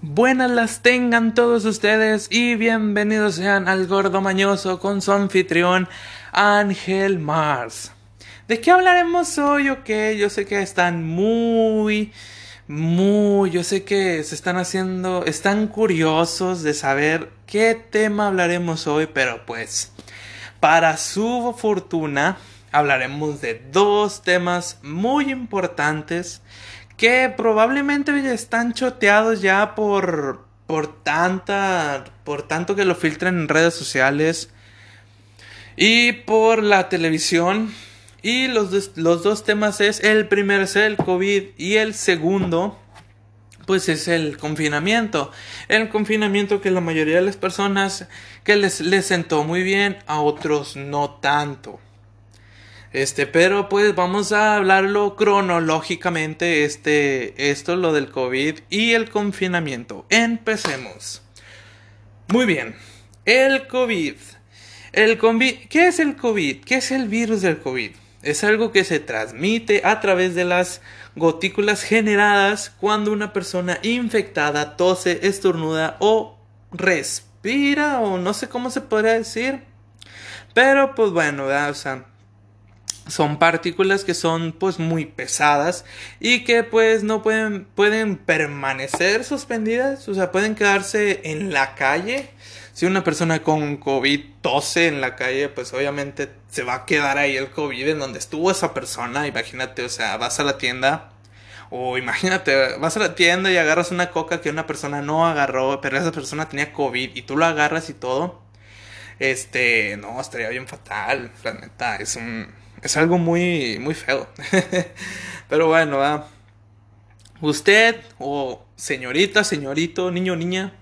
Buenas las tengan todos ustedes y bienvenidos sean al Gordo Mañoso con su anfitrión Ángel Mars. ¿De qué hablaremos hoy? Ok, yo sé que están muy, muy, yo sé que se están haciendo, están curiosos de saber qué tema hablaremos hoy, pero pues, para su fortuna, hablaremos de dos temas muy importantes que probablemente están choteados ya por por tanta por tanto que lo filtran en redes sociales y por la televisión. Y los, los dos temas es el primero es el COVID y el segundo pues es el confinamiento. El confinamiento que la mayoría de las personas que les, les sentó muy bien a otros no tanto este, pero pues vamos a hablarlo cronológicamente, este, esto, lo del COVID y el confinamiento. Empecemos. Muy bien, el COVID. El COVID, ¿qué es el COVID? ¿Qué es el virus del COVID? Es algo que se transmite a través de las gotículas generadas cuando una persona infectada tose, estornuda o respira o no sé cómo se podría decir. Pero pues bueno, o sea, son partículas que son pues muy pesadas y que pues no pueden pueden permanecer suspendidas, o sea, pueden quedarse en la calle. Si una persona con COVID tose en la calle, pues obviamente se va a quedar ahí el COVID en donde estuvo esa persona. Imagínate, o sea, vas a la tienda o imagínate, vas a la tienda y agarras una coca que una persona no agarró, pero esa persona tenía COVID y tú lo agarras y todo. Este, no, estaría bien fatal, la neta, es un es algo muy, muy feo. Pero bueno, usted o señorita, señorito, niño, niña,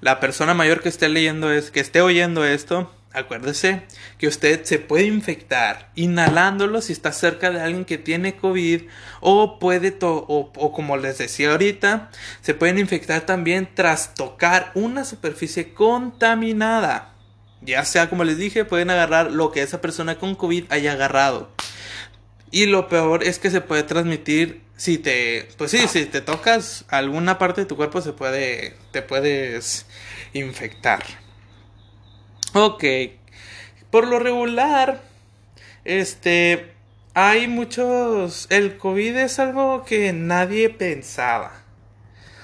la persona mayor que esté leyendo es, que esté oyendo esto, acuérdese que usted se puede infectar inhalándolo si está cerca de alguien que tiene COVID o puede, o como les decía ahorita, se pueden infectar también tras tocar una superficie contaminada. Ya sea, como les dije, pueden agarrar lo que esa persona con COVID haya agarrado. Y lo peor es que se puede transmitir si te, pues sí, si te tocas alguna parte de tu cuerpo se puede, te puedes infectar. Ok, por lo regular, este, hay muchos, el COVID es algo que nadie pensaba.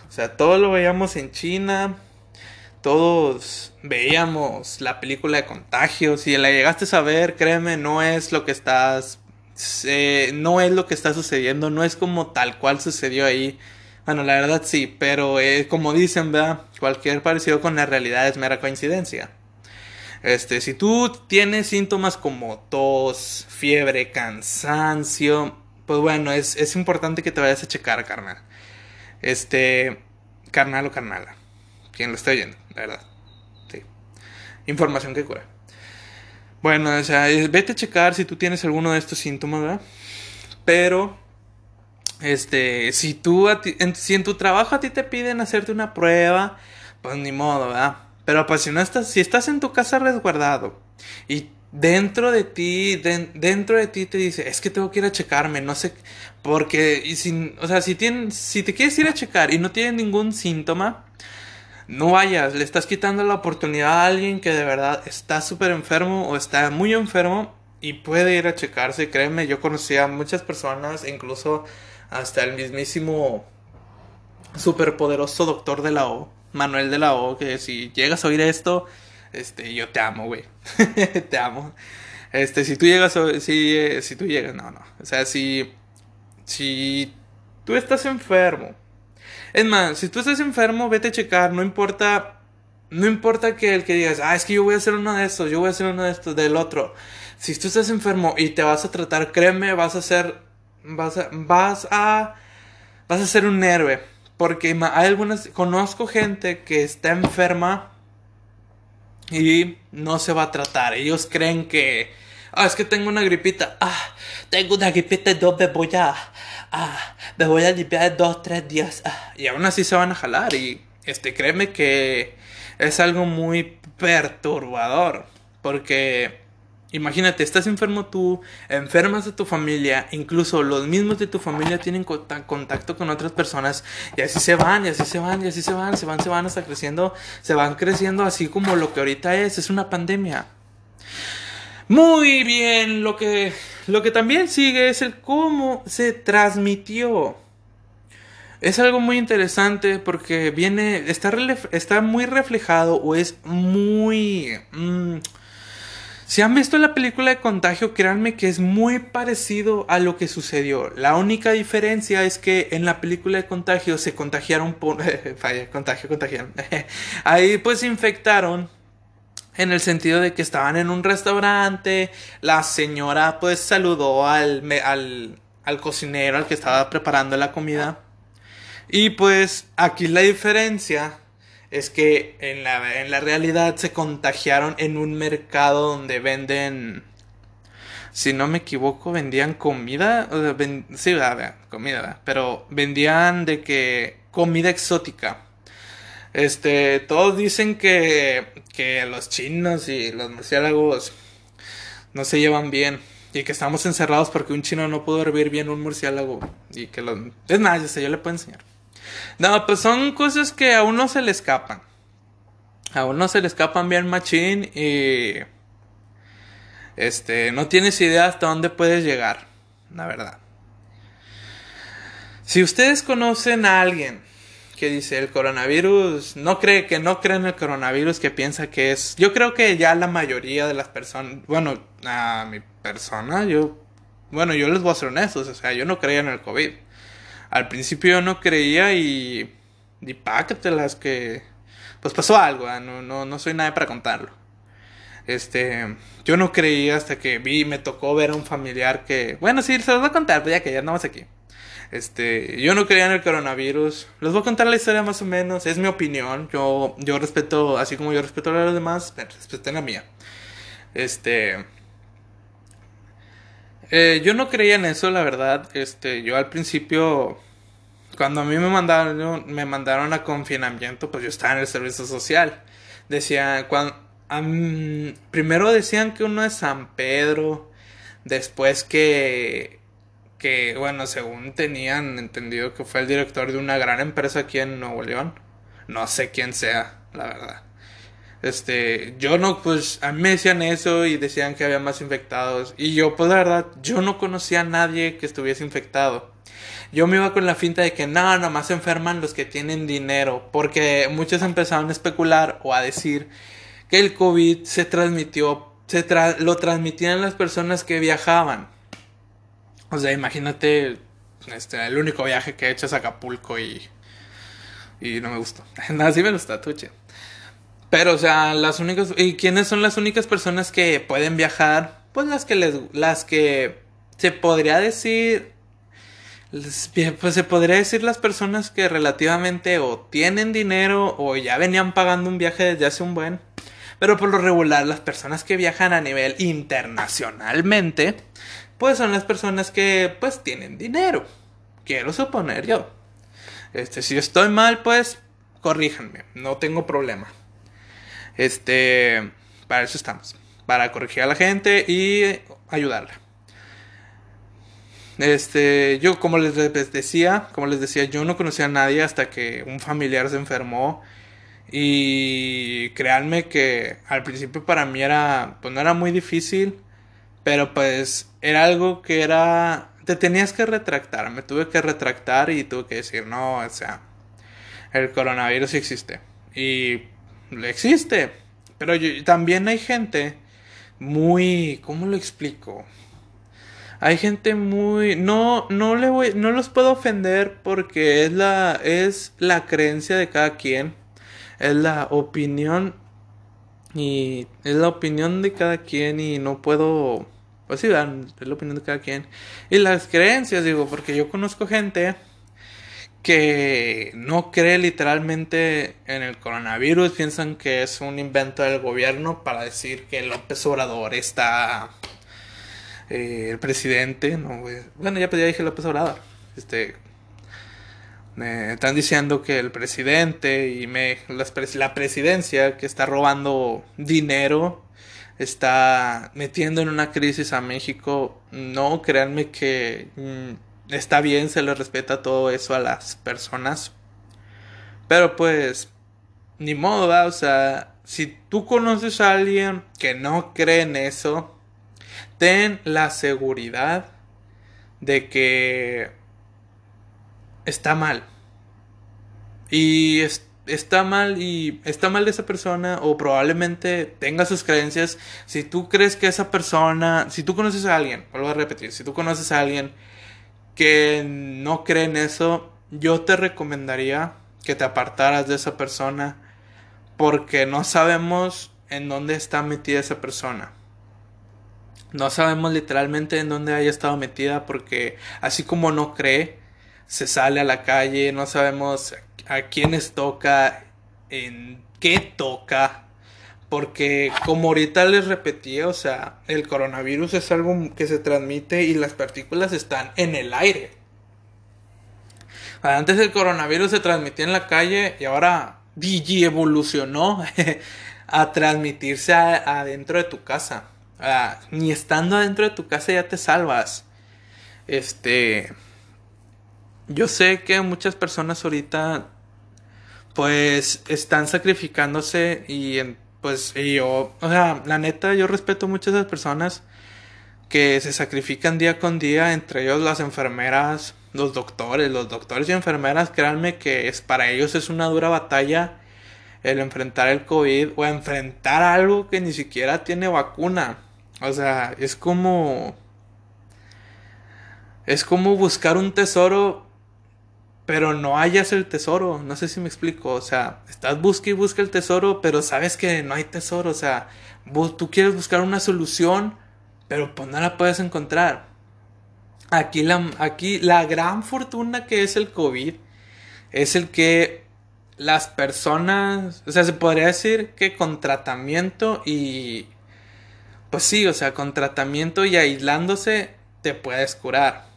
O sea, todo lo veíamos en China, todos veíamos la película de contagio. Si la llegaste a ver, créeme, no es lo que estás. no es lo que está sucediendo, no es como tal cual sucedió ahí. Bueno, la verdad sí, pero eh, como dicen, ¿verdad? Cualquier parecido con la realidad es mera coincidencia. Este, si tú tienes síntomas como tos, fiebre, cansancio, pues bueno, es, es importante que te vayas a checar, carnal. Este, carnal o carnala quien lo está oyendo, la verdad. Sí. Información que cura. Bueno, o sea, vete a checar si tú tienes alguno de estos síntomas, ¿verdad? Pero, este, si tú, en, si en tu trabajo a ti te piden hacerte una prueba, pues ni modo, ¿verdad? Pero pues si no estás, si estás en tu casa resguardado y dentro de ti, dentro de ti te dice, es que tengo que ir a checarme, no sé, porque, y si, o sea, si, si te quieres ir a checar y no tienes ningún síntoma, no vayas, le estás quitando la oportunidad a alguien que de verdad está súper enfermo o está muy enfermo y puede ir a checarse. Créeme, yo conocí a muchas personas, incluso hasta el mismísimo superpoderoso doctor de la O, Manuel de la O, que si llegas a oír esto, este, yo te amo, güey. te amo. Este, si tú llegas, si, eh, si tú llegas, no, no. O sea, si, si tú estás enfermo es más, si tú estás enfermo, vete a checar, no importa. No importa que el que digas, ah, es que yo voy a hacer uno de estos, yo voy a hacer uno de estos, del otro. Si tú estás enfermo y te vas a tratar, créeme, vas a ser. Vas a. Vas a. Vas a ser un héroe. Porque hay algunas. Conozco gente que está enferma y no se va a tratar. Ellos creen que. Ah, es que tengo una gripita. Ah, tengo una gripita y no me voy a ah, me voy a limpiar dos, tres días. Ah, y aún así se van a jalar. Y este, créeme que es algo muy perturbador. Porque Imagínate, estás enfermo tú, enfermas a tu familia, incluso los mismos de tu familia tienen contacto con otras personas y así se van, y así se van, y así se van, se van, se van hasta creciendo, se van creciendo así como lo que ahorita es, es una pandemia. Muy bien, lo que, lo que también sigue es el cómo se transmitió. Es algo muy interesante porque viene, está, está muy reflejado o es muy... Mm, si han visto la película de Contagio, créanme que es muy parecido a lo que sucedió. La única diferencia es que en la película de Contagio se contagiaron por... Falla, contagio, contagiaron. Ahí pues se infectaron en el sentido de que estaban en un restaurante, la señora pues saludó al, al, al cocinero, al que estaba preparando la comida. Y pues aquí la diferencia es que en la, en la realidad se contagiaron en un mercado donde venden, si no me equivoco, vendían comida, sí, comida, pero vendían de que comida exótica. Este, todos dicen que, que los chinos y los murciélagos no se llevan bien y que estamos encerrados porque un chino no pudo hervir bien un murciélago y que los... Es más, yo, yo le puedo enseñar. No, pues son cosas que a uno se le escapan. A uno se le escapan bien machín y... Este, no tienes idea hasta dónde puedes llegar, la verdad. Si ustedes conocen a alguien que dice el coronavirus, no cree que no cree en el coronavirus, que piensa que es, yo creo que ya la mayoría de las personas, bueno, a mi persona, yo, bueno, yo les voy a ser honestos, o sea, yo no creía en el COVID. Al principio yo no creía y. Y las que. Pues pasó algo, no, no, no soy nadie para contarlo. Este. Yo no creía hasta que vi, me tocó ver a un familiar que. Bueno, sí, se los voy a contar, pues ya que ya andamos aquí. Este, yo no creía en el coronavirus. Les voy a contar la historia más o menos. Es mi opinión. Yo, yo respeto, así como yo respeto a los demás, respeten la mía. Este, eh, yo no creía en eso, la verdad. Este, yo al principio, cuando a mí me mandaron, me mandaron a confinamiento, pues yo estaba en el servicio social. Decía, cuando, primero decían que uno es San Pedro, después que, que, bueno, según tenían entendido que fue el director de una gran empresa aquí en Nuevo León. No sé quién sea, la verdad. Este, yo no, pues a mí me decían eso y decían que había más infectados. Y yo, pues la verdad, yo no conocía a nadie que estuviese infectado. Yo me iba con la finta de que no, nomás se enferman los que tienen dinero. Porque muchos empezaron a especular o a decir que el COVID se transmitió, se lo transmitían las personas que viajaban. O sea, imagínate, este, el único viaje que he hecho es Acapulco y, y no me gustó. Nada, sí me gusta, tuche. Pero, o sea, las únicas. ¿Y quiénes son las únicas personas que pueden viajar? Pues las que les. Las que. Se podría decir. Pues se podría decir las personas que relativamente o tienen dinero o ya venían pagando un viaje desde hace un buen. Pero por lo regular, las personas que viajan a nivel internacionalmente, pues son las personas que pues tienen dinero. Quiero suponer yo. Este, si estoy mal, pues corríjanme, no tengo problema. Este, para eso estamos, para corregir a la gente y ayudarla. Este, yo como les decía, como les decía, yo no conocía a nadie hasta que un familiar se enfermó y créanme que al principio para mí era, pues no era muy difícil, pero pues era algo que era, te tenías que retractar, me tuve que retractar y tuve que decir, no, o sea, el coronavirus existe y existe. Pero también hay gente muy, ¿cómo lo explico? Hay gente muy no no le voy no los puedo ofender porque es la es la creencia de cada quien, es la opinión y es la opinión de cada quien y no puedo pues sí, es la opinión de cada quien. Y las creencias digo, porque yo conozco gente que no cree literalmente en el coronavirus, piensan que es un invento del gobierno para decir que López Obrador está eh, el presidente, no, bueno ya, pues ya dije López Obrador, este están diciendo que el presidente y me, la presidencia que está robando dinero está metiendo en una crisis a México. No, créanme que mm, está bien, se le respeta todo eso a las personas. Pero pues, ni modo. O sea, si tú conoces a alguien que no cree en eso, ten la seguridad de que está mal. Y está mal y está mal de esa persona o probablemente tenga sus creencias. Si tú crees que esa persona, si tú conoces a alguien, vuelvo a repetir, si tú conoces a alguien que no cree en eso, yo te recomendaría que te apartaras de esa persona porque no sabemos en dónde está metida esa persona. No sabemos literalmente en dónde haya estado metida porque así como no cree, se sale a la calle, no sabemos a quiénes toca, en qué toca, porque como ahorita les repetí, o sea, el coronavirus es algo que se transmite y las partículas están en el aire. Antes el coronavirus se transmitía en la calle y ahora DJ evolucionó a transmitirse adentro de tu casa. ni estando adentro de tu casa ya te salvas. Este yo sé que muchas personas ahorita pues están sacrificándose y pues yo, o sea, la neta yo respeto muchas de esas personas que se sacrifican día con día, entre ellos las enfermeras, los doctores, los doctores y enfermeras, créanme que es para ellos es una dura batalla el enfrentar el COVID o enfrentar algo que ni siquiera tiene vacuna. O sea, es como es como buscar un tesoro pero no hayas el tesoro. No sé si me explico. O sea, estás busca y busca el tesoro, pero sabes que no hay tesoro. O sea, tú quieres buscar una solución, pero pues no la puedes encontrar. Aquí la, aquí la gran fortuna que es el COVID es el que las personas, o sea, se podría decir que con tratamiento y, pues sí, o sea, con tratamiento y aislándose te puedes curar.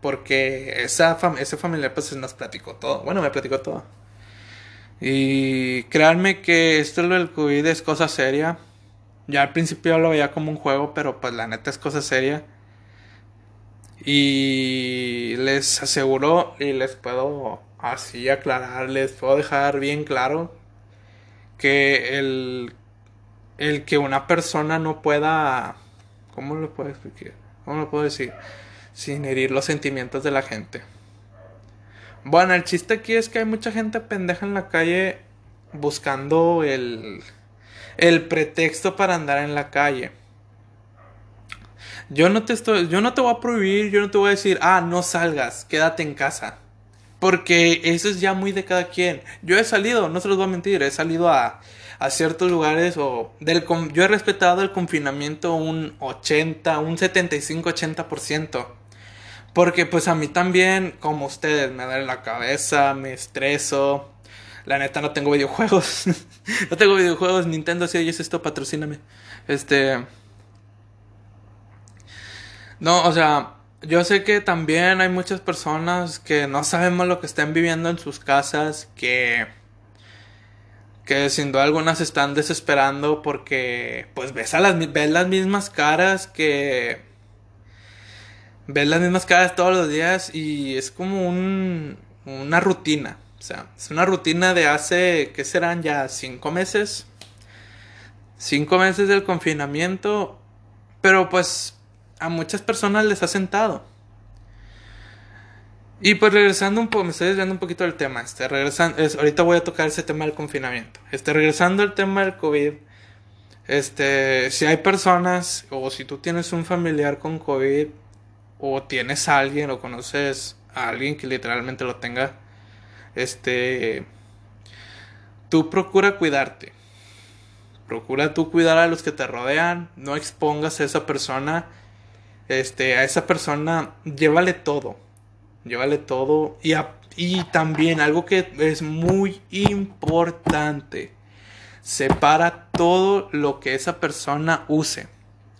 Porque esa ese familiar pues nos platicó todo. Bueno, me platicó todo. Y créanme que esto del COVID es cosa seria. Ya al principio lo veía como un juego, pero pues la neta es cosa seria. Y les aseguro y les puedo así aclarar, les puedo dejar bien claro que el, el que una persona no pueda... ¿Cómo lo puedo explicar? ¿Cómo lo puedo decir? Sin herir los sentimientos de la gente. Bueno, el chiste aquí es que hay mucha gente pendeja en la calle buscando el, el pretexto para andar en la calle. Yo no te estoy, yo no te voy a prohibir, yo no te voy a decir, ah, no salgas, quédate en casa. Porque eso es ya muy de cada quien. Yo he salido, no se los voy a mentir, he salido a, a ciertos lugares o del yo he respetado el confinamiento un 80, un 75, 80%. Porque pues a mí también, como ustedes, me duele la cabeza, me estreso. La neta no tengo videojuegos. no tengo videojuegos. Nintendo, si oyes esto, patrocíname. Este... No, o sea, yo sé que también hay muchas personas que no sabemos lo que están viviendo en sus casas, que que sin duda algunas están desesperando porque pues ves a las ves las mismas caras que ves las mismas caras todos los días y es como un, una rutina. O sea, es una rutina de hace, ¿qué serán ya? ¿Cinco meses? Cinco meses del confinamiento. Pero pues a muchas personas les ha sentado. Y pues regresando un poco, me estoy desviando un poquito del tema. Este, regresando, es, ahorita voy a tocar ese tema del confinamiento. Este, regresando al tema del COVID. Este, si hay personas o si tú tienes un familiar con COVID, o tienes a alguien o conoces a alguien que literalmente lo tenga, este, tú procura cuidarte. Procura tú cuidar a los que te rodean, no expongas a esa persona, este, a esa persona, llévale todo, llévale todo y, y también algo que es muy importante, separa todo lo que esa persona use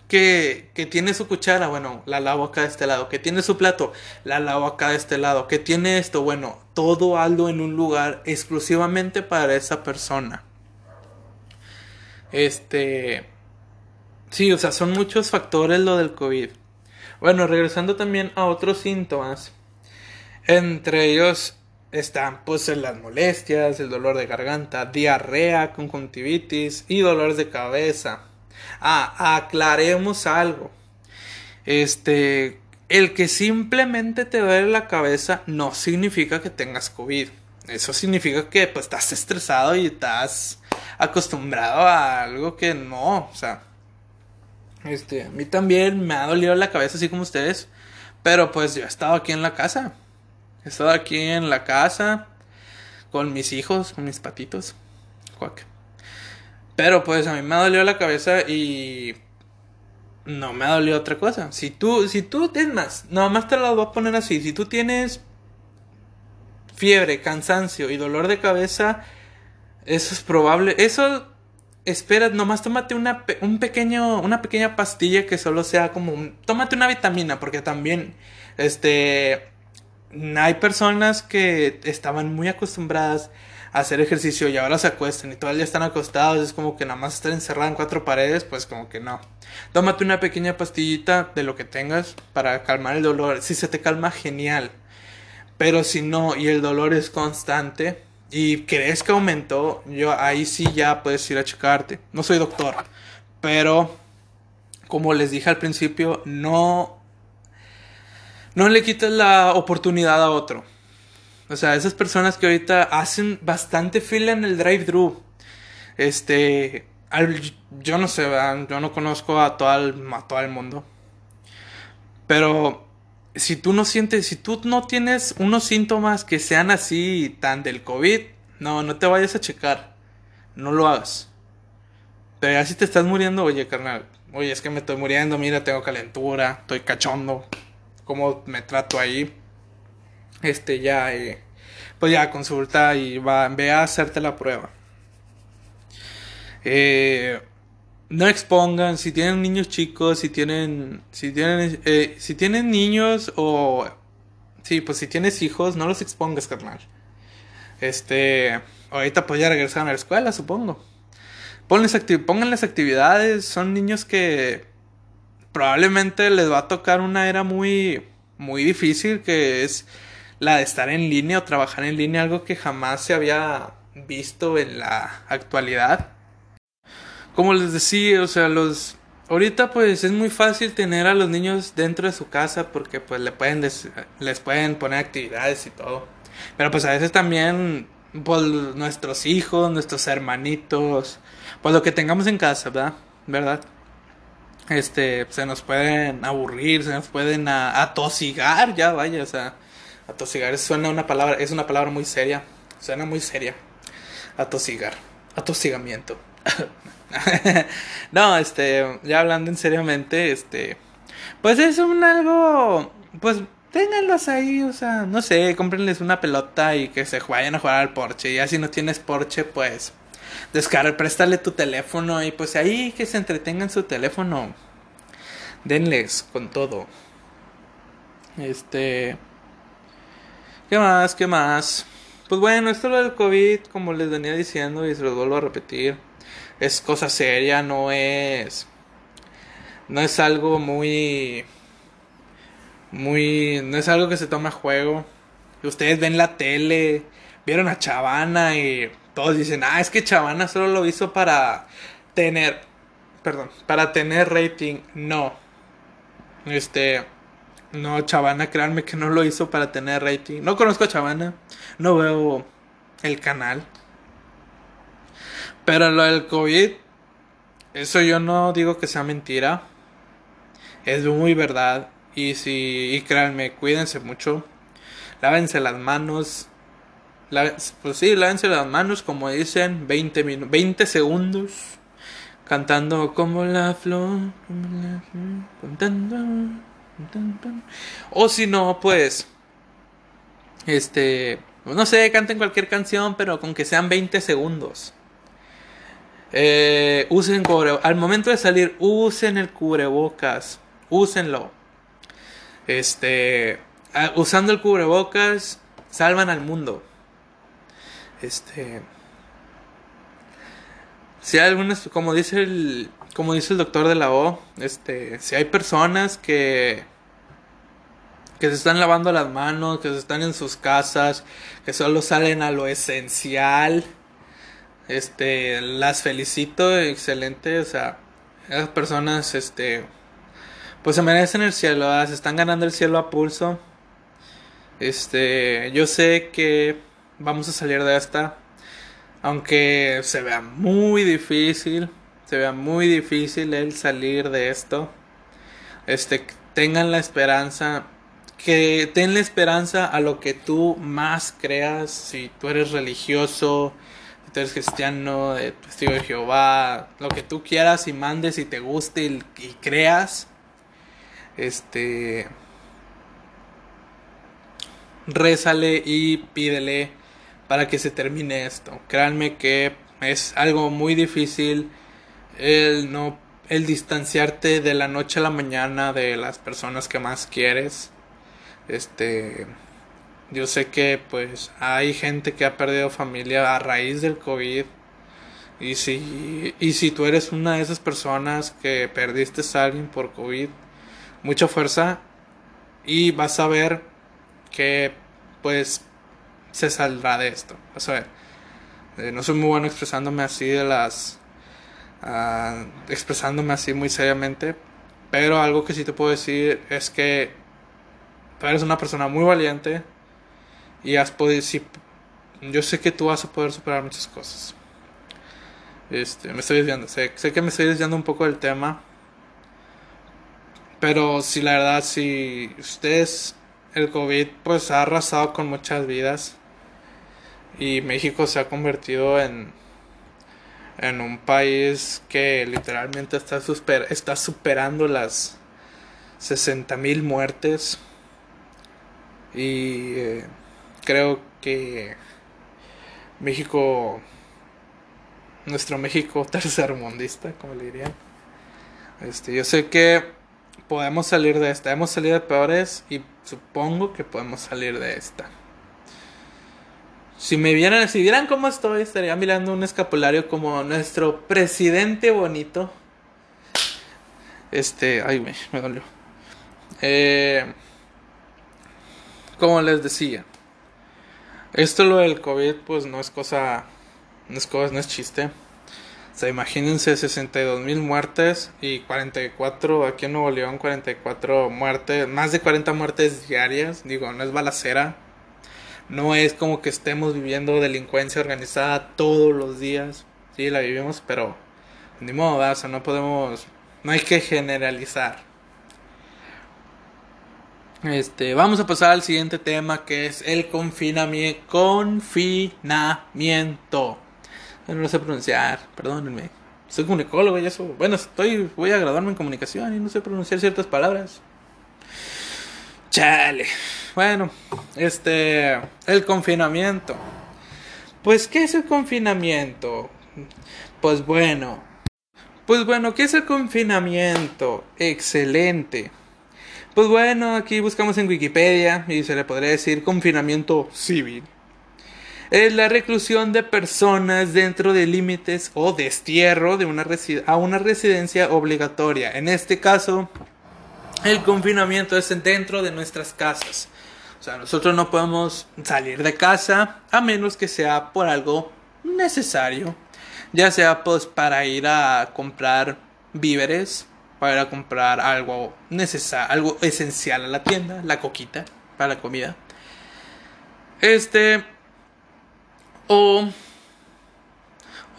que, tiene su cuchara, bueno, la lavo acá de este lado, que tiene su plato, la lavo acá de este lado, que tiene esto, bueno, todo algo en un lugar exclusivamente para esa persona. Este, Sí, o sea, son muchos factores lo del COVID. Bueno, regresando también a otros síntomas. Entre ellos están pues las molestias, el dolor de garganta, diarrea, conjuntivitis y dolores de cabeza. Ah, aclaremos algo. Este, el que simplemente te duele la cabeza no significa que tengas COVID. Eso significa que pues estás estresado y estás acostumbrado a algo que no, o sea, este, a mí también me ha dolido la cabeza así como ustedes, pero pues yo he estado aquí en la casa. He estado aquí en la casa con mis hijos, con mis patitos. Pero pues a mí me ha dolido la cabeza y no me ha dolido otra cosa. Si tú, si tú, es más, más te lo voy a poner así. Si tú tienes fiebre, cansancio y dolor de cabeza, eso es probable. Eso, espera, nomás tómate una, un pequeño, una pequeña pastilla que solo sea como tómate una vitamina, porque también, este, hay personas que estaban muy acostumbradas hacer ejercicio y ahora se acuestan y todavía están acostados, es como que nada más estar encerrado en cuatro paredes, pues como que no. Tómate una pequeña pastillita de lo que tengas para calmar el dolor. Si se te calma, genial. Pero si no y el dolor es constante y crees que aumentó, yo ahí sí ya puedes ir a checarte. No soy doctor, pero como les dije al principio, no no le quites la oportunidad a otro. O sea, esas personas que ahorita hacen bastante fila en el drive-thru. Este, yo no sé, yo no conozco a todo, el, a todo el mundo. Pero si tú no sientes, si tú no tienes unos síntomas que sean así tan del COVID, no, no te vayas a checar. No lo hagas. Pero ya si te estás muriendo, oye, carnal, oye, es que me estoy muriendo, mira, tengo calentura, estoy cachondo, ¿cómo me trato ahí? Este, ya, eh, pues ya consulta y va, ve a hacerte la prueba. Eh, no expongan si tienen niños chicos, si tienen, si tienen, eh, si tienen niños o, sí, pues si tienes hijos, no los expongas, carnal. Este, ahorita pues ya regresaron a la escuela, supongo. Pónganles, pónganles actividades, son niños que probablemente les va a tocar una era muy, muy difícil que es la de estar en línea o trabajar en línea, algo que jamás se había visto en la actualidad como les decía, o sea, los ahorita pues es muy fácil tener a los niños dentro de su casa porque pues le pueden les pueden poner actividades y todo. Pero pues a veces también pues nuestros hijos, nuestros hermanitos, pues lo que tengamos en casa, ¿verdad? ¿Verdad? Este, se nos pueden aburrir, se nos pueden atosigar, ya vaya, o sea, atosigar suena una palabra, es una palabra muy seria, suena muy seria. Atosigar, atosigamiento. no, este, ya hablando en seriamente, este, pues es un algo, pues ténganlos ahí, o sea, no sé, cómprenles una pelota y que se vayan a jugar al Porsche. Ya si no tienes Porsche, pues descarga, préstale tu teléfono y pues ahí que se entretengan su teléfono. Denles con todo. Este, ¿qué más? ¿Qué más? Pues bueno, esto lo del COVID, como les venía diciendo y se lo vuelvo a repetir es cosa seria, no es no es algo muy muy no es algo que se toma a juego. Ustedes ven la tele, vieron a Chavana y todos dicen, "Ah, es que Chavana solo lo hizo para tener perdón, para tener rating." No. Este no, Chavana, créanme que no lo hizo para tener rating. No conozco a Chavana, no veo el canal. Pero lo del COVID, eso yo no digo que sea mentira. Es muy verdad. Y si, y créanme, cuídense mucho. Lávense las manos. pues sí, lávense las manos, como dicen, 20, 20 segundos. Cantando como la flor, como la flor, O si no, pues, este, no sé, canten cualquier canción, pero con que sean 20 segundos. Eh, usen cubre, al momento de salir, usen el cubrebocas. Úsenlo. Este, usando el cubrebocas, salvan al mundo. Este, si hay algunas, como dice el, como dice el doctor de la O, este, si hay personas que que se están lavando las manos, que se están en sus casas, que solo salen a lo esencial, este, las felicito, excelente, o sea, esas personas, este, pues se merecen el cielo, se están ganando el cielo a pulso. Este, yo sé que vamos a salir de esta, aunque se vea muy difícil, se vea muy difícil el salir de esto. Este, tengan la esperanza, que ten la esperanza a lo que tú más creas, si tú eres religioso, si tú eres cristiano, de testigo de Jehová, lo que tú quieras y mandes y te guste y, creas, este, rézale y pídele para que se termine esto. Créanme que es algo muy difícil el no el distanciarte de la noche a la mañana de las personas que más quieres. Este yo sé que pues hay gente que ha perdido familia a raíz del COVID. Y si, y si tú eres una de esas personas que perdiste a alguien por COVID, mucha fuerza y vas a ver que pues se saldrá de esto. Vas a ver. Eh, no soy muy bueno expresándome así de las expresándome así muy seriamente. Pero algo que sí te puedo decir es que tú eres una persona muy valiente y has podido, yo sé que tú vas a poder superar muchas cosas. Este, me estoy desviando, sé, sé que me estoy desviando un poco del tema. Pero si la verdad, si ustedes, el COVID pues ha arrasado con muchas vidas y México se ha convertido en en un país que literalmente está, super, está superando las 60 mil muertes. Y eh, creo que México, nuestro México tercermundista, como le dirían. Este, yo sé que podemos salir de esta. Hemos salido de peores y supongo que podemos salir de esta. Si me vieran, si vieran cómo estoy, estaría mirando un escapulario como nuestro presidente bonito. Este, ay, me, me dolió. Eh, como les decía, esto lo del COVID, pues no es cosa, no es cosa, no es chiste. O sea, imagínense 62 mil muertes y 44, aquí en Nuevo León, 44 muertes, más de 40 muertes diarias. Digo, no es balacera, no es como que estemos viviendo delincuencia organizada todos los días. Sí, la vivimos, pero ni modo, o sea, no podemos, no hay que generalizar. Este, vamos a pasar al siguiente tema que es el confinamiento. Confinamiento. No lo sé pronunciar, perdónenme. Soy comunicólogo y eso. Bueno, estoy, voy a graduarme en comunicación y no sé pronunciar ciertas palabras. Chale. Bueno, este, el confinamiento. Pues, ¿qué es el confinamiento? Pues bueno, pues bueno, ¿qué es el confinamiento? Excelente. Pues bueno, aquí buscamos en Wikipedia y se le podría decir confinamiento civil. Es la reclusión de personas dentro de límites o destierro de una a una residencia obligatoria. En este caso, el confinamiento es dentro de nuestras casas. O sea, nosotros no podemos salir de casa a menos que sea por algo necesario. Ya sea pues para ir a comprar víveres, para ir a comprar algo necesario, algo esencial a la tienda, la coquita para la comida. Este o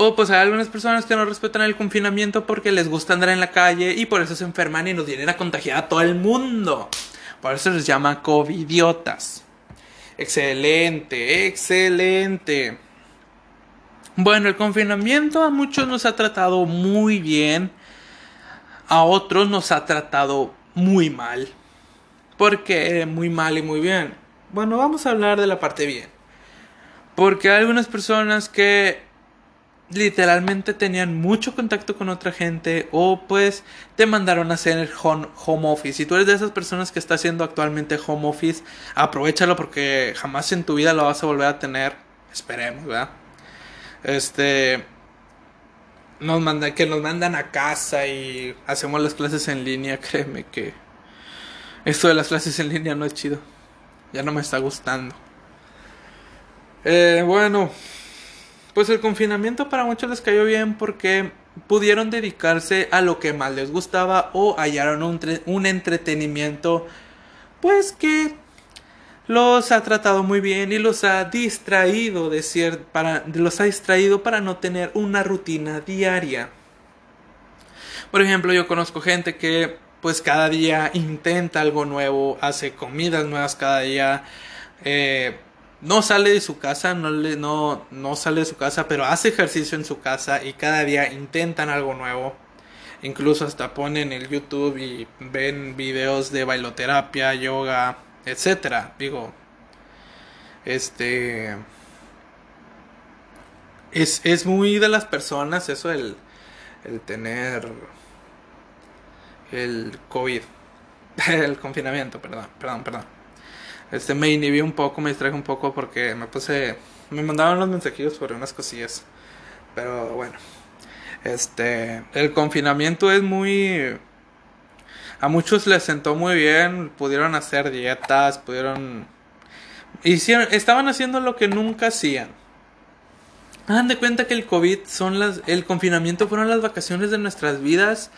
o pues hay algunas personas que no respetan el confinamiento porque les gusta andar en la calle y por eso se enferman y nos vienen a contagiar a todo el mundo. Por eso les llama covidiotas. Excelente, excelente. Bueno, el confinamiento a muchos nos ha tratado muy bien. A otros nos ha tratado muy mal. ¿Por qué muy mal y muy bien? Bueno, vamos a hablar de la parte bien. Porque hay algunas personas que literalmente tenían mucho contacto con otra gente o pues te mandaron a hacer home, office. Si tú eres de esas personas que está haciendo actualmente home office, aprovechalo porque jamás en tu vida lo vas a volver a tener. Esperemos, ¿verdad? Este nos manda, que nos mandan a casa y hacemos las clases en línea, créeme que esto de las clases en línea no es chido. Ya no me está gustando. Eh, bueno, pues el confinamiento para muchos les cayó bien porque pudieron dedicarse a lo que más les gustaba o hallaron un, un entretenimiento pues que los ha tratado muy bien y los ha distraído de cier para los ha distraído para no tener una rutina diaria. Por ejemplo, yo conozco gente que pues cada día intenta algo nuevo, hace comidas nuevas cada día, eh, no sale de su casa, no, le, no, no sale de su casa, pero hace ejercicio en su casa y cada día intentan algo nuevo. Incluso hasta ponen el YouTube y ven videos de bailoterapia, yoga, etcétera. Digo, este es, es muy de las personas eso el, el tener el COVID, el confinamiento, perdón, perdón, perdón. Este me inhibí un poco, me distraje un poco porque me puse, me mandaban los mensajillos sobre unas cosillas, pero bueno, este, el confinamiento es muy a muchos les sentó muy bien, pudieron hacer dietas, pudieron... Hicieron, estaban haciendo lo que nunca hacían. Hagan de cuenta que el COVID son las... El confinamiento fueron las vacaciones de nuestras vidas,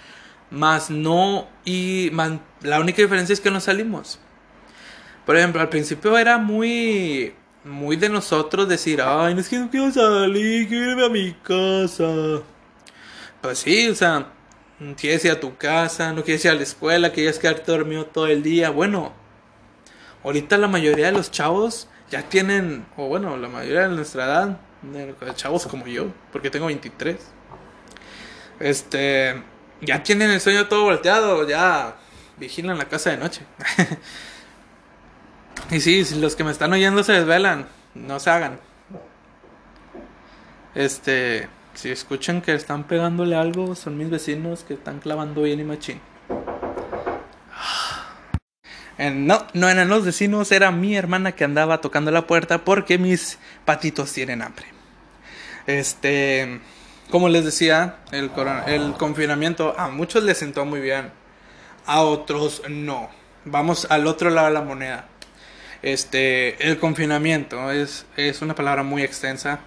más no... Y la única diferencia es que no salimos. Por ejemplo, al principio era muy... Muy de nosotros decir, ay, no que no quiero salir, quiero irme a mi casa. Pues sí, o sea, quieres ir a tu casa, no quieres ir a la escuela, quieres quedarte dormido todo el día. Bueno, ahorita la mayoría de los chavos ya tienen, o bueno, la mayoría de nuestra edad, de chavos como yo, porque tengo 23, este, ya tienen el sueño todo volteado, ya vigilan la casa de noche. y sí, si los que me están oyendo se desvelan, no se hagan. Este, si escuchan que están pegándole algo, son mis vecinos que están clavando bien y machín. No, no eran los vecinos, era mi hermana que andaba tocando la puerta porque mis patitos tienen hambre. Este, como les decía, el, el confinamiento a muchos les sentó muy bien, a otros no. Vamos al otro lado de la moneda. Este, el confinamiento es, es una palabra muy extensa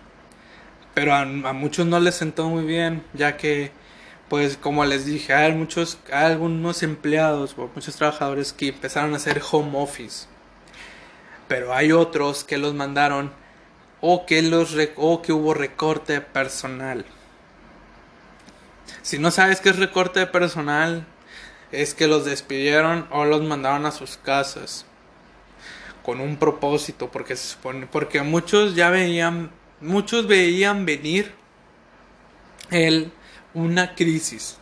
pero a, muchos no les sentó muy bien, ya que, pues como les dije, hay muchos, hay algunos empleados o muchos trabajadores que empezaron a hacer home office, pero hay otros que los mandaron o que los o que hubo recorte personal. Si no sabes qué es recorte personal, es que los despidieron o los mandaron a sus casas con un propósito, porque se supone, porque muchos ya veían muchos veían venir el, una crisis.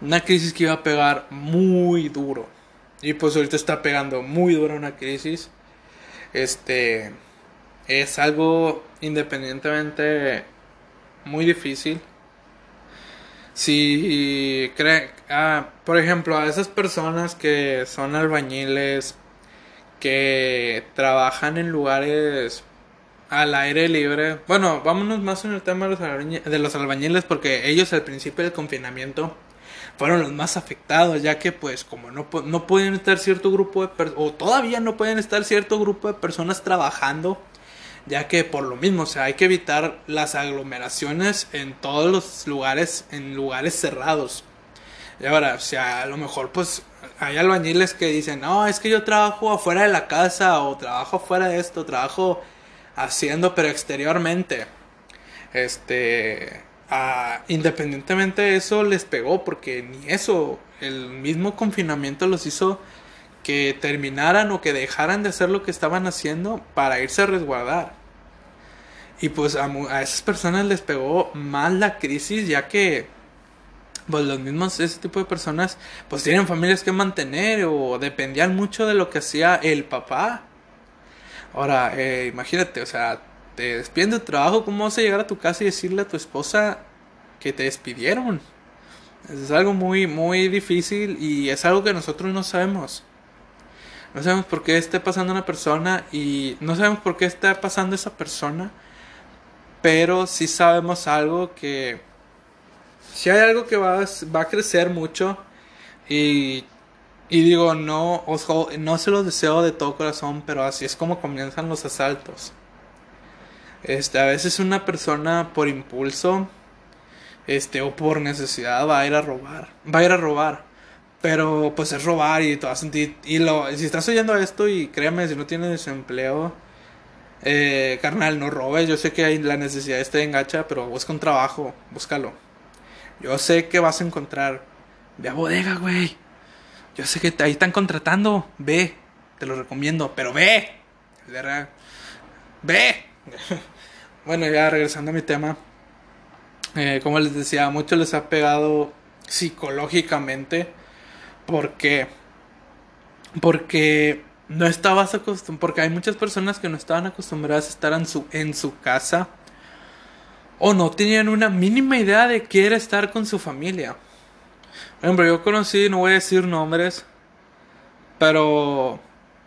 Una crisis que iba a pegar muy duro. Y pues ahorita está pegando muy duro una crisis. Este es algo independientemente muy difícil. Si cree, ah, por ejemplo, a esas personas que son albañiles, que trabajan en lugares al aire libre. Bueno, vámonos más en el tema de los, albañiles porque ellos al principio del confinamiento fueron los más afectados, ya que pues como no, no pueden estar cierto grupo de o todavía no pueden estar cierto grupo de personas trabajando, ya que por lo mismo, o sea, hay que evitar las aglomeraciones en todos los lugares, en lugares cerrados. Y ahora, o sea, a lo mejor pues hay albañiles que dicen, no, es que yo trabajo afuera de la casa o trabajo afuera de esto, trabajo haciendo, pero exteriormente. Este, independientemente de eso les pegó, porque ni eso, el mismo confinamiento los hizo que terminaran o que dejaran de hacer lo que estaban haciendo para irse a resguardar. Y pues a, a esas personas les pegó más la crisis, ya que pues los mismos, ese tipo de personas, pues tienen familias que mantener o dependían mucho de lo que hacía el papá Ahora, eh, imagínate, o sea, te despiden de trabajo, ¿cómo vas a llegar a tu casa y decirle a tu esposa que te despidieron? Es algo muy, muy difícil y es algo que nosotros no sabemos. No sabemos por qué está pasando una persona y no sabemos por qué está pasando esa persona, pero sí sabemos algo que si hay algo que va, va a crecer mucho y, y digo, no, ojo, no se lo deseo de todo corazón, pero así es como comienzan los asaltos. Este, a veces una persona por impulso, este, o por necesidad va a ir a robar, va a ir a robar. Pero pues es robar y te vas a sentir, y lo, si estás oyendo esto y créeme, si no tienes empleo, eh, carnal, no robes, yo sé que hay la necesidad de en gacha, pero busca un trabajo, búscalo. Yo sé que vas a encontrar, ve a bodega, güey. Yo sé que ahí están contratando, ve, te lo recomiendo, pero ve, ve. bueno, ya regresando a mi tema, eh, como les decía, a muchos les ha pegado psicológicamente porque porque no estabas acostumbrado, porque hay muchas personas que no estaban acostumbradas a estar en su, en su casa o no tenían una mínima idea de qué era estar con su familia. Por yo conocí, no voy a decir nombres, pero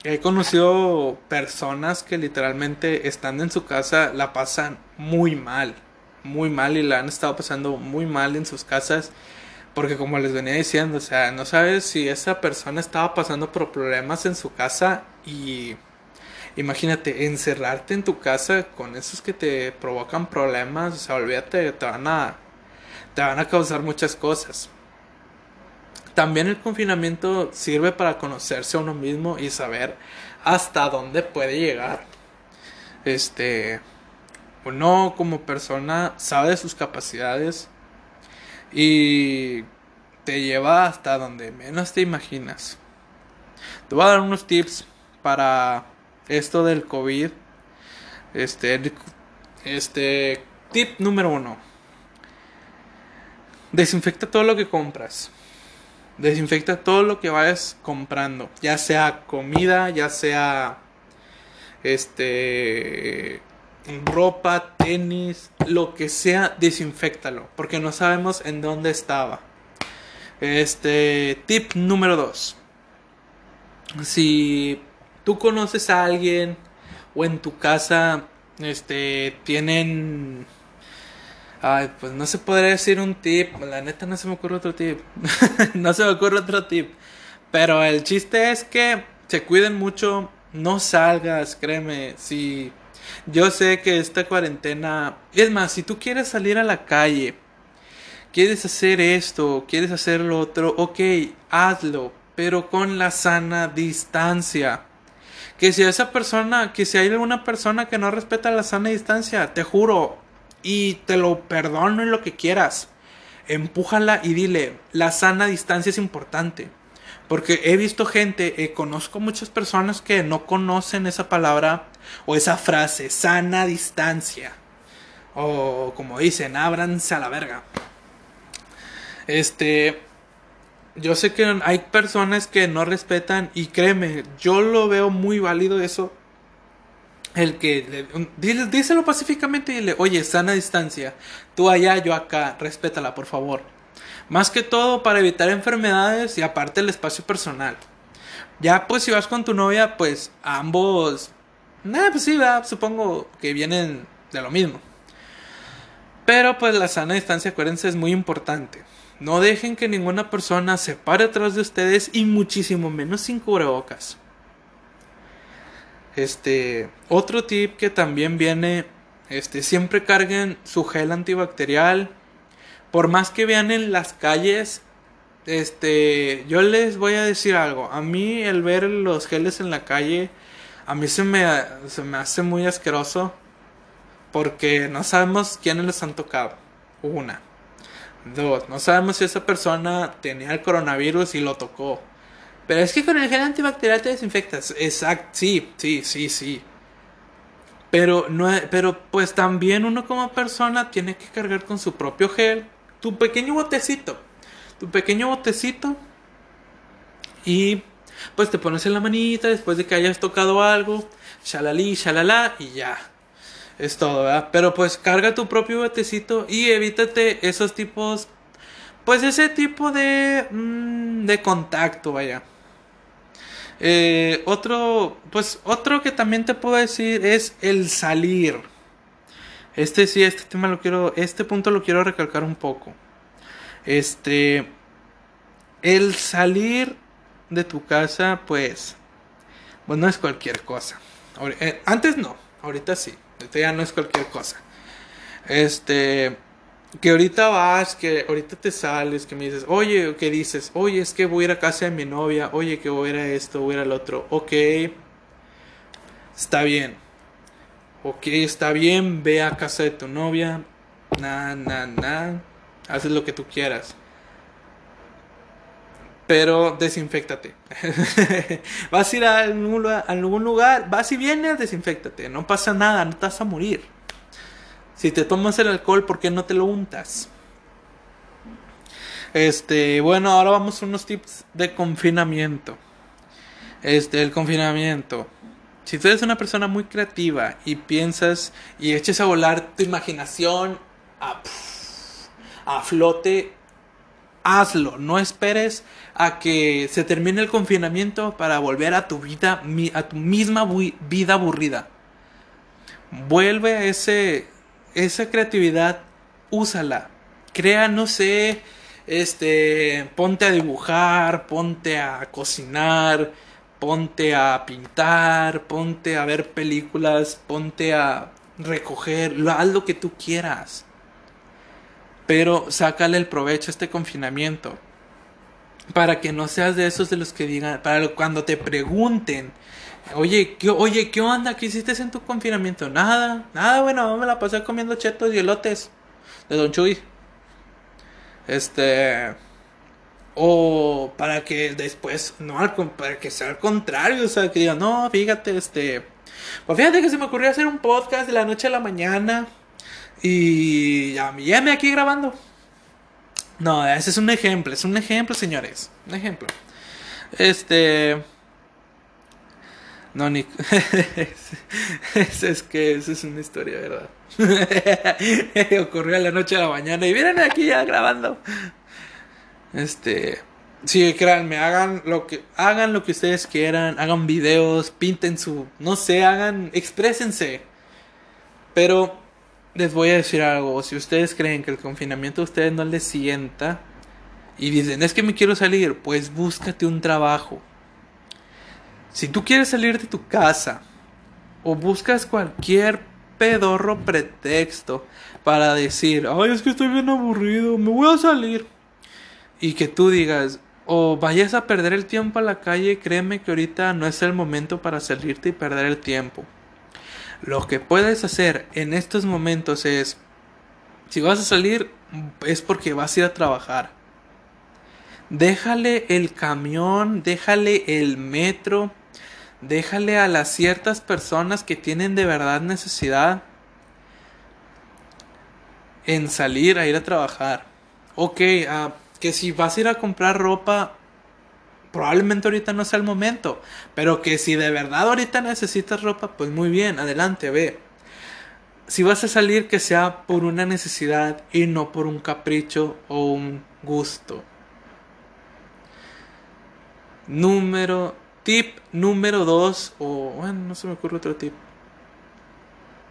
he conocido personas que literalmente estando en su casa la pasan muy mal, muy mal y la han estado pasando muy mal en sus casas porque como les venía diciendo, o sea, no sabes si esa persona estaba pasando por problemas en su casa y imagínate encerrarte en tu casa con esos que te provocan problemas, o sea, olvídate, te van a te van a causar muchas cosas. También el confinamiento sirve para conocerse a uno mismo y saber hasta dónde puede llegar. Este uno como persona sabe de sus capacidades, y te lleva hasta donde menos te imaginas. Te voy a dar unos tips para esto del COVID. Este, este tip número uno. Desinfecta todo lo que compras. Desinfecta todo lo que vayas comprando. Ya sea comida, ya sea este ropa, tenis, lo que sea, desinfectalo, porque no sabemos en dónde estaba. Este, tip número 2. Si tú conoces a alguien o en tu casa este tienen Ay, pues no se podría decir un tip, la neta no se me ocurre otro tip. no se me ocurre otro tip. Pero el chiste es que se cuiden mucho, no salgas, créeme, si yo sé que esta cuarentena... Es más, si tú quieres salir a la calle, quieres hacer esto, quieres hacer lo otro, ok, hazlo, pero con la sana distancia. Que si esa persona, que si hay alguna persona que no respeta la sana distancia, te juro, y te lo perdono en lo que quieras, empújala y dile, la sana distancia es importante. Porque he visto gente, eh, conozco muchas personas que no conocen esa palabra o esa frase, sana distancia. O como dicen, ábranse a la verga. Este, yo sé que hay personas que no respetan y créeme, yo lo veo muy válido eso. El que, le, díselo pacíficamente y dile, oye, sana distancia, tú allá, yo acá, respétala, por favor. Más que todo para evitar enfermedades y aparte el espacio personal. Ya pues si vas con tu novia, pues ambos... Nah, pues sí, supongo que vienen de lo mismo. Pero pues la sana distancia, acuérdense, es muy importante. No dejen que ninguna persona se pare atrás de ustedes y muchísimo menos sin cubrebocas. Este, otro tip que también viene, este, siempre carguen su gel antibacterial, por más que vean en las calles, este, yo les voy a decir algo. A mí el ver los geles en la calle, a mí se me, se me hace muy asqueroso porque no sabemos quiénes les han tocado. Una. Dos, no sabemos si esa persona tenía el coronavirus y lo tocó. Pero es que con el gel antibacterial te desinfectas. Exacto, sí, sí, sí, sí. Pero, no, pero pues también uno como persona tiene que cargar con su propio gel, tu pequeño botecito, tu pequeño botecito y pues te pones en la manita después de que hayas tocado algo, shalali, shalala y ya. Es todo, ¿verdad? Pero pues carga tu propio botecito y evítate esos tipos, pues ese tipo de, mm, de contacto, vaya. Eh, otro, pues otro que también te puedo decir es el salir. Este sí, este tema lo quiero, este punto lo quiero recalcar un poco. Este, el salir de tu casa, pues, pues no es cualquier cosa. Eh, antes no, ahorita sí, ahorita ya no es cualquier cosa. Este, que ahorita vas, que ahorita te sales, que me dices, oye, ¿qué dices? Oye, es que voy a ir a casa de mi novia, oye, que voy a ir a esto, voy a ir al otro. Ok, está bien. Ok, está bien, ve a casa de tu novia. Na, na, na. Haces lo que tú quieras. Pero desinfectate. vas a ir a algún, lugar, vas y vienes, desinfectate. No pasa nada, no te vas a morir. Si te tomas el alcohol, ¿por qué no te lo untas? Este, bueno, ahora vamos a unos tips de confinamiento. Este, el confinamiento. Si tú eres una persona muy creativa y piensas y eches a volar tu imaginación a, a flote, hazlo. No esperes a que se termine el confinamiento para volver a tu vida, a tu misma vida aburrida. Vuelve a ese esa creatividad, úsala. Crea, no sé, este, ponte a dibujar, ponte a cocinar, ponte a pintar, ponte a ver películas, ponte a recoger, haz lo que tú quieras. Pero sácale el provecho a este confinamiento. Para que no seas de esos de los que digan, para cuando te pregunten, Oye, ¿qué, oye, ¿qué onda? ¿Qué hiciste en tu confinamiento? Nada, nada, bueno, me la pasé comiendo chetos y elotes de Don Chuy. Este. O para que después, no, para que sea al contrario, o sea, que diga, no, fíjate, este. Pues fíjate que se me ocurrió hacer un podcast de la noche a la mañana y ya, ya me aquí grabando. No, ese es un ejemplo, es un ejemplo, señores, un ejemplo. Este. No, Nick. es, que esa es una historia, ¿verdad? Ocurrió a la noche a la mañana y vienen aquí ya grabando. Este. Sí, créanme, hagan lo que hagan lo que ustedes quieran, hagan videos, pinten su, no sé, hagan, exprésense. Pero les voy a decir algo, si ustedes creen que el confinamiento a ustedes no les sienta y dicen, "Es que me quiero salir", pues búscate un trabajo. Si tú quieres salir de tu casa o buscas cualquier pedorro pretexto para decir, ay, es que estoy bien aburrido, me voy a salir. Y que tú digas, o vayas a perder el tiempo a la calle, créeme que ahorita no es el momento para salirte y perder el tiempo. Lo que puedes hacer en estos momentos es, si vas a salir, es porque vas a ir a trabajar. Déjale el camión, déjale el metro, Déjale a las ciertas personas que tienen de verdad necesidad en salir a ir a trabajar. Ok, uh, que si vas a ir a comprar ropa, probablemente ahorita no sea el momento. Pero que si de verdad ahorita necesitas ropa, pues muy bien, adelante, ve. Si vas a salir, que sea por una necesidad y no por un capricho o un gusto. Número Tip número 2, o bueno, no se me ocurre otro tip.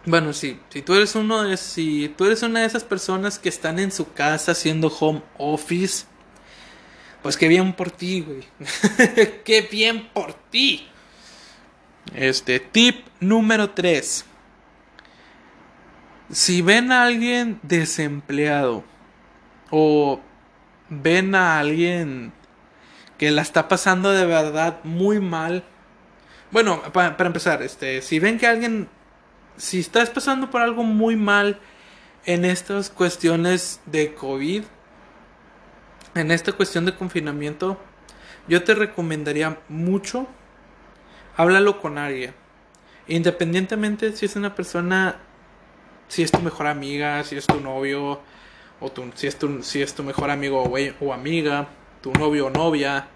Bueno, sí, si tú eres uno de si tú eres una de esas personas que están en su casa haciendo home office, pues qué bien por ti, güey. qué bien por ti. Este tip número 3. Si ven a alguien desempleado o ven a alguien que la está pasando de verdad muy mal. Bueno, para, empezar, este, si ven que alguien, si estás pasando por algo muy mal en estas cuestiones de COVID, en esta cuestión de confinamiento, yo te recomendaría mucho, háblalo con alguien. Independientemente si es una persona, si es tu mejor amiga, si es tu novio, o tu, si, es tu, si es tu mejor amigo o, o amiga, tu novio o novia,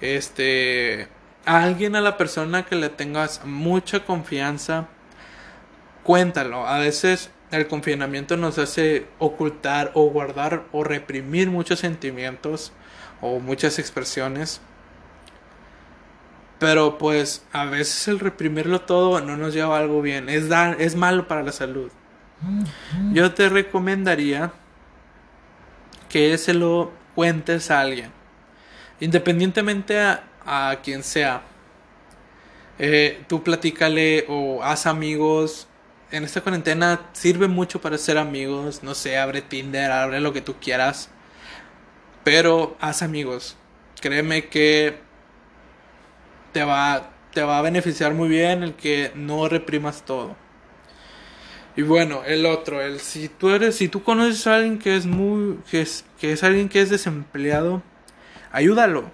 este, a alguien, a la persona que le tengas mucha confianza, cuéntalo. A veces el confinamiento nos hace ocultar o guardar o reprimir muchos sentimientos o muchas expresiones. Pero pues a veces el reprimirlo todo no nos lleva a algo bien, es, dar, es malo para la salud. Yo te recomendaría que se lo cuentes a alguien. Independientemente a, a quien sea. Eh, tú platícale o haz amigos. En esta cuarentena sirve mucho para ser amigos. No sé, abre Tinder, abre lo que tú quieras. Pero haz amigos. Créeme que te va, te va a beneficiar muy bien el que no reprimas todo. Y bueno, el otro, el si tú eres, si tú conoces a alguien que es muy, que es, que es alguien que es desempleado, ayúdalo.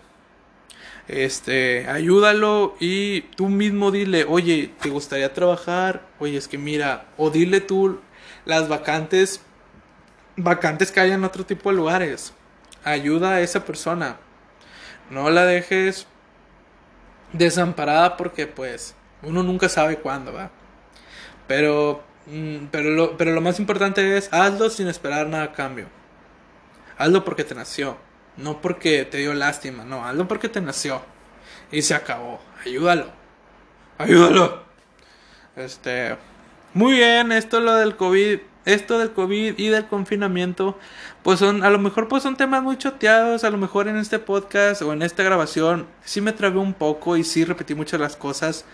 Este, ayúdalo y tú mismo dile, oye, ¿te gustaría trabajar? Oye, es que mira, o dile tú las vacantes, vacantes que hay en otro tipo de lugares. Ayuda a esa persona. No la dejes desamparada porque pues uno nunca sabe cuándo, va. Pero, mm, pero, lo, pero lo más importante es hazlo sin esperar nada a cambio. Hazlo porque te nació, no porque te dio lástima, no, hazlo porque te nació. Y se acabó. Ayúdalo. Ayúdalo. Este, muy bien, esto lo del COVID esto del COVID y del confinamiento, pues son, a lo mejor pues son temas muy choteados, a lo mejor en este podcast o en esta grabación sí me trabé un poco y sí repetí muchas las cosas,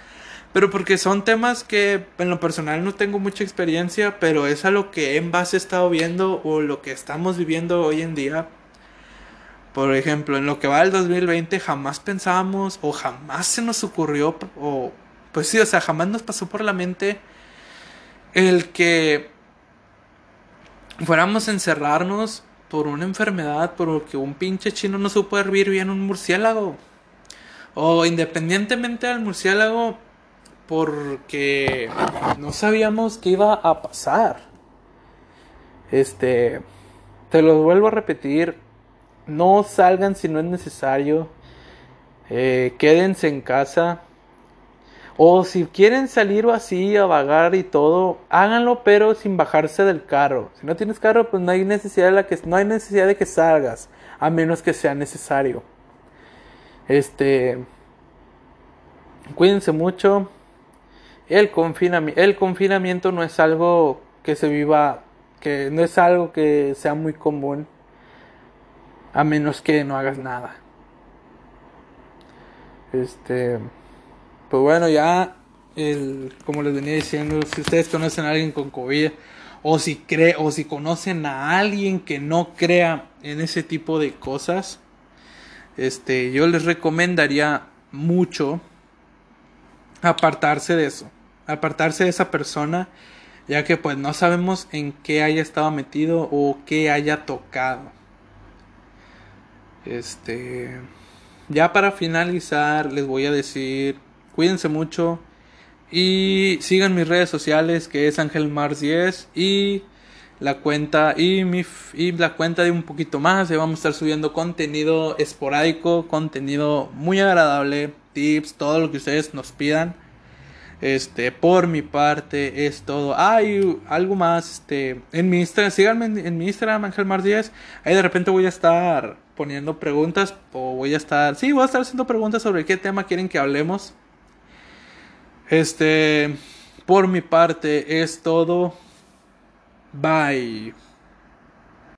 pero porque son temas que en lo personal no tengo mucha experiencia, pero es a lo que en base he estado viendo o lo que estamos viviendo hoy en día. Por ejemplo, en lo que va el 2020 jamás pensábamos o jamás se nos ocurrió o pues sí, o sea, jamás nos pasó por la mente el que fuéramos a encerrarnos por una enfermedad, porque un pinche chino no supo hervir bien un murciélago. O independientemente del murciélago, porque no sabíamos qué iba a pasar. Este, te lo vuelvo a repetir, no salgan si no es necesario. Eh, quédense en casa. O si quieren salir o así a vagar y todo, háganlo pero sin bajarse del carro. Si no tienes carro, pues no hay necesidad de que no hay necesidad de que salgas, a menos que sea necesario. Este cuídense mucho. El el confinamiento no es algo que se viva, que no es algo que sea muy común, a menos que no hagas nada. Este pues bueno, ya, el, como les venía diciendo, si ustedes conocen a alguien con COVID, o si, cree, o si conocen a alguien que no crea en ese tipo de cosas, este, yo les recomendaría mucho apartarse de eso, apartarse de esa persona, ya que pues no sabemos en qué haya estado metido o qué haya tocado. Este, ya para finalizar les voy a decir Cuídense mucho. Y sigan mis redes sociales que es Ángel Mars 10 y la cuenta y, mi, y la cuenta de un poquito más. vamos a estar subiendo contenido esporádico, contenido muy agradable, tips, todo lo que ustedes nos pidan. Este, por mi parte es todo. Hay algo más, este, en mi Instagram, síganme en, mi Instagram, Ángel Mars 10. Ahí de repente voy a estar poniendo preguntas o voy a estar, sí, voy a estar haciendo preguntas sobre qué tema quieren que hablemos. Este, por mi parte es todo. Bye.